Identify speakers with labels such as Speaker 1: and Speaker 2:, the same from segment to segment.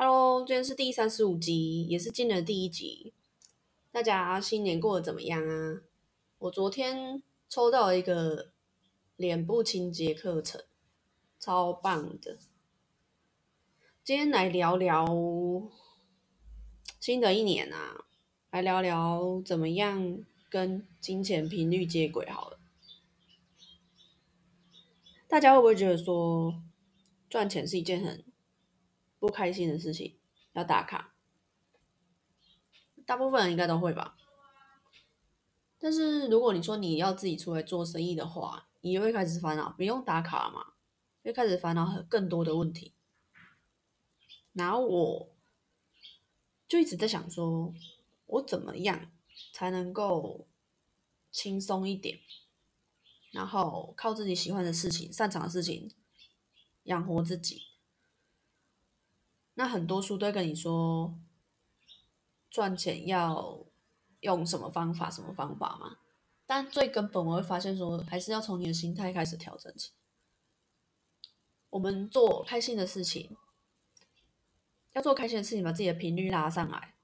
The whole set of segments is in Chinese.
Speaker 1: Hello，今天是第三十五集，也是今年的第一集。大家新年过得怎么样啊？我昨天抽到一个脸部清洁课程，超棒的。今天来聊聊新的一年啊，来聊聊怎么样跟金钱频率接轨好了。大家会不会觉得说赚钱是一件很不开心的事情？要打卡，大部分人应该都会吧。但是如果你说你要自己出来做生意的话，你会开始烦恼，不用打卡嘛，会开始烦恼更多的问题。然后我就一直在想说，我怎么样才能够轻松一点，然后靠自己喜欢的事情、擅长的事情养活自己。那很多书都跟你说，赚钱要用什么方法、什么方法嘛？但最根本，我会发现说，还是要从你的心态开始调整起。我们做开心的事情。要做开心的事情，把自己的频率拉上来。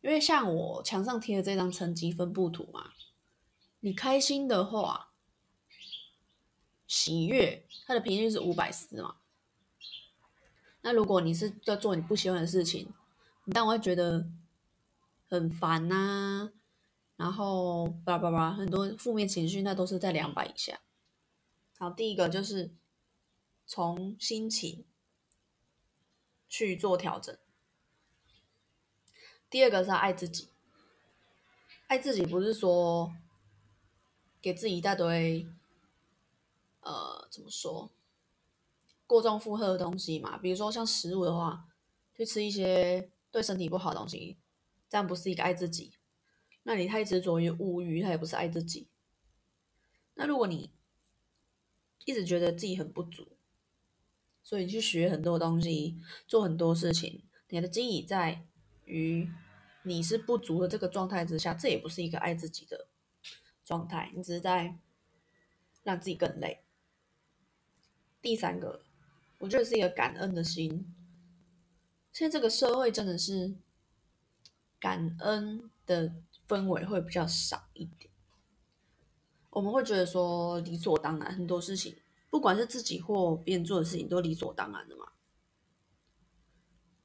Speaker 1: 因为像我墙上贴的这张成绩分布图嘛，你开心的话，喜悦它的频率是五百四嘛。那如果你是在做你不喜欢的事情，你当然会觉得很烦呐，然后叭叭叭很多负面情绪，那都是在两百以下。好，第一个就是从心情。去做调整。第二个是爱自己，爱自己不是说给自己一大堆，呃，怎么说，过重负荷的东西嘛？比如说像食物的话，去吃一些对身体不好的东西，这样不是一个爱自己。那你太执着于物欲，它也不是爱自己。那如果你一直觉得自己很不足，所以你去学很多东西，做很多事情，你的精力在于你是不足的这个状态之下，这也不是一个爱自己的状态，你只是在让自己更累。第三个，我觉得是一个感恩的心。现在这个社会真的是感恩的氛围会比较少一点，我们会觉得说理所当然很多事情。不管是自己或别人做的事情，都理所当然的嘛。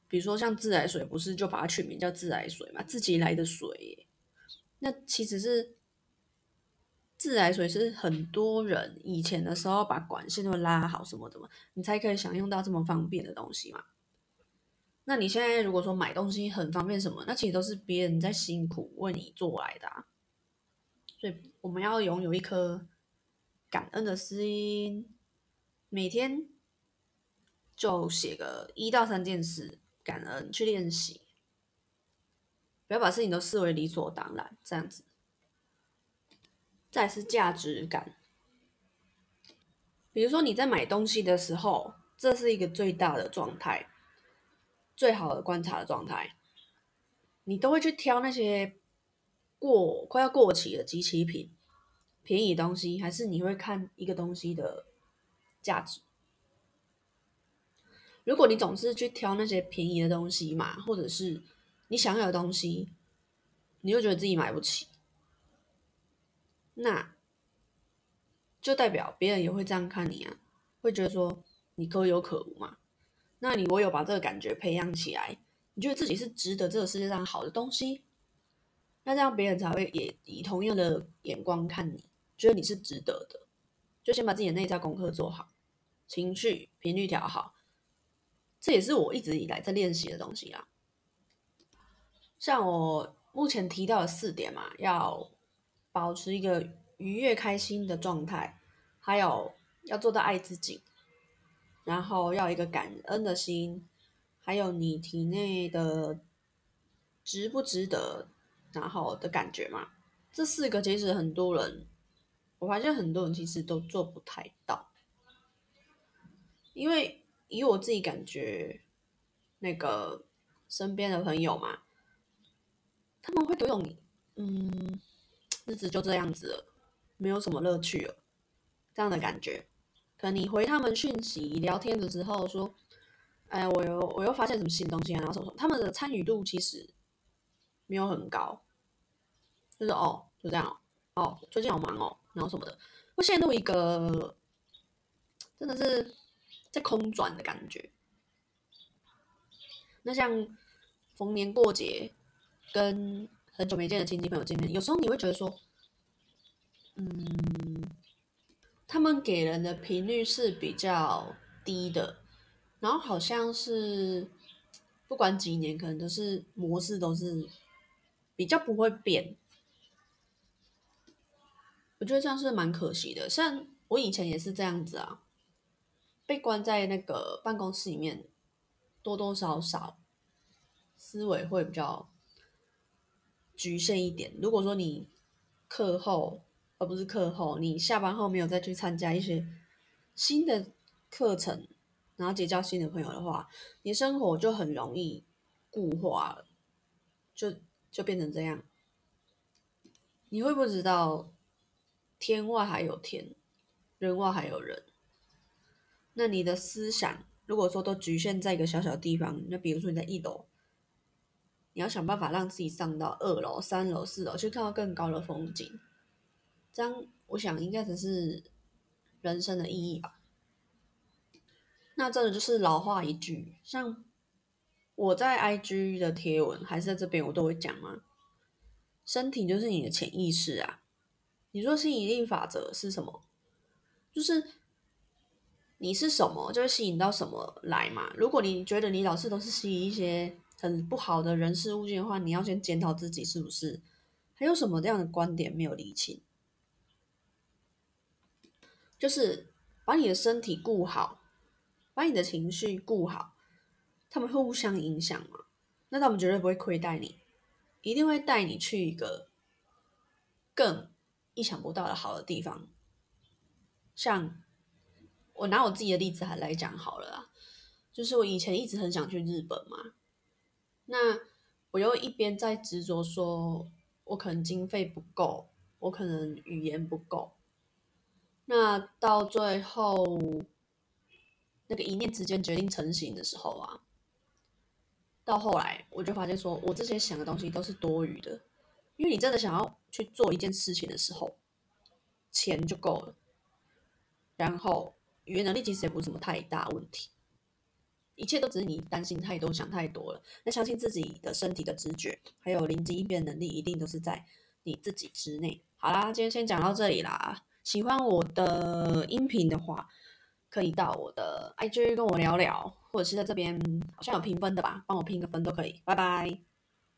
Speaker 1: 比如说像自来水，不是就把它取名叫自来水嘛？自己来的水，那其实是自来水是很多人以前的时候把管线都拉好什么的嘛，你才可以享用到这么方便的东西嘛。那你现在如果说买东西很方便什么，那其实都是别人在辛苦为你做来的啊。所以我们要拥有一颗感恩的心。每天就写个一到三件事，感恩去练习，不要把事情都视为理所当然，这样子。再是价值感，比如说你在买东西的时候，这是一个最大的状态，最好的观察的状态，你都会去挑那些过快要过期的机器品、便宜东西，还是你会看一个东西的？价值。如果你总是去挑那些便宜的东西嘛，或者是你想要的东西，你又觉得自己买不起，那就代表别人也会这样看你啊，会觉得说你可有可无嘛。那你我有把这个感觉培养起来，你觉得自己是值得这个世界上好的东西，那这样别人才会也以同样的眼光看你，觉得你是值得的。就先把自己的内在功课做好。情绪频率调好，这也是我一直以来在练习的东西啊。像我目前提到的四点嘛，要保持一个愉悦开心的状态，还有要做到爱自己，然后要一个感恩的心，还有你体内的值不值得，然后的感觉嘛。这四个其实很多人，我发现很多人其实都做不太到。因为以我自己感觉，那个身边的朋友嘛，他们会都有你，嗯，日子就这样子了，没有什么乐趣了，这样的感觉。可能你回他们讯息聊天的时候说，哎，我又我又发现什么新东西啊，然后什么什么，他们的参与度其实没有很高，就是哦，就这样哦，哦，最近好忙哦，然后什么的，会陷入一个真的是在空转的感觉。那像逢年过节跟很久没见的亲戚朋友见面，有时候你会觉得说，嗯，他们给人的频率是比较低的，然后好像是不管几年，可能都是模式都是比较不会变。我觉得这样是蛮可惜的，像我以前也是这样子啊，被关在那个办公室里面，多多少少思维会比较局限一点。如果说你课后，而不是课后，你下班后没有再去参加一些新的课程，然后结交新的朋友的话，你生活就很容易固化了，就就变成这样。你会不知道？天外还有天，人外还有人。那你的思想，如果说都局限在一个小小地方，那比如说你在一楼，你要想办法让自己上到二楼、三楼、四楼，去看到更高的风景。这样，我想应该才是人生的意义吧。那真的就是老话一句，像我在 IG 的贴文，还是在这边，我都会讲嘛。身体就是你的潜意识啊。你说吸引力法则是什么？就是你是什么，就会吸引到什么来嘛。如果你觉得你老是都是吸引一些很不好的人事物件的话，你要先检讨自己是不是还有什么这样的观点没有理清。就是把你的身体顾好，把你的情绪顾好，他们会互相影响嘛？那他们绝对不会亏待你，一定会带你去一个更。意想不到的好的地方，像我拿我自己的例子还来讲好了啦，就是我以前一直很想去日本嘛，那我又一边在执着说，我可能经费不够，我可能语言不够，那到最后那个一念之间决定成型的时候啊，到后来我就发现说我这些想的东西都是多余的。因为你真的想要去做一件事情的时候，钱就够了。然后语言能力其实也不是什么太大问题，一切都只是你担心太多、想太多了。那相信自己的身体的直觉，还有灵机应变能力，一定都是在你自己之内。好啦，今天先讲到这里啦。喜欢我的音频的话，可以到我的 IG 跟我聊聊，或者是在这边好像有评分的吧，帮我评个分都可以。拜拜。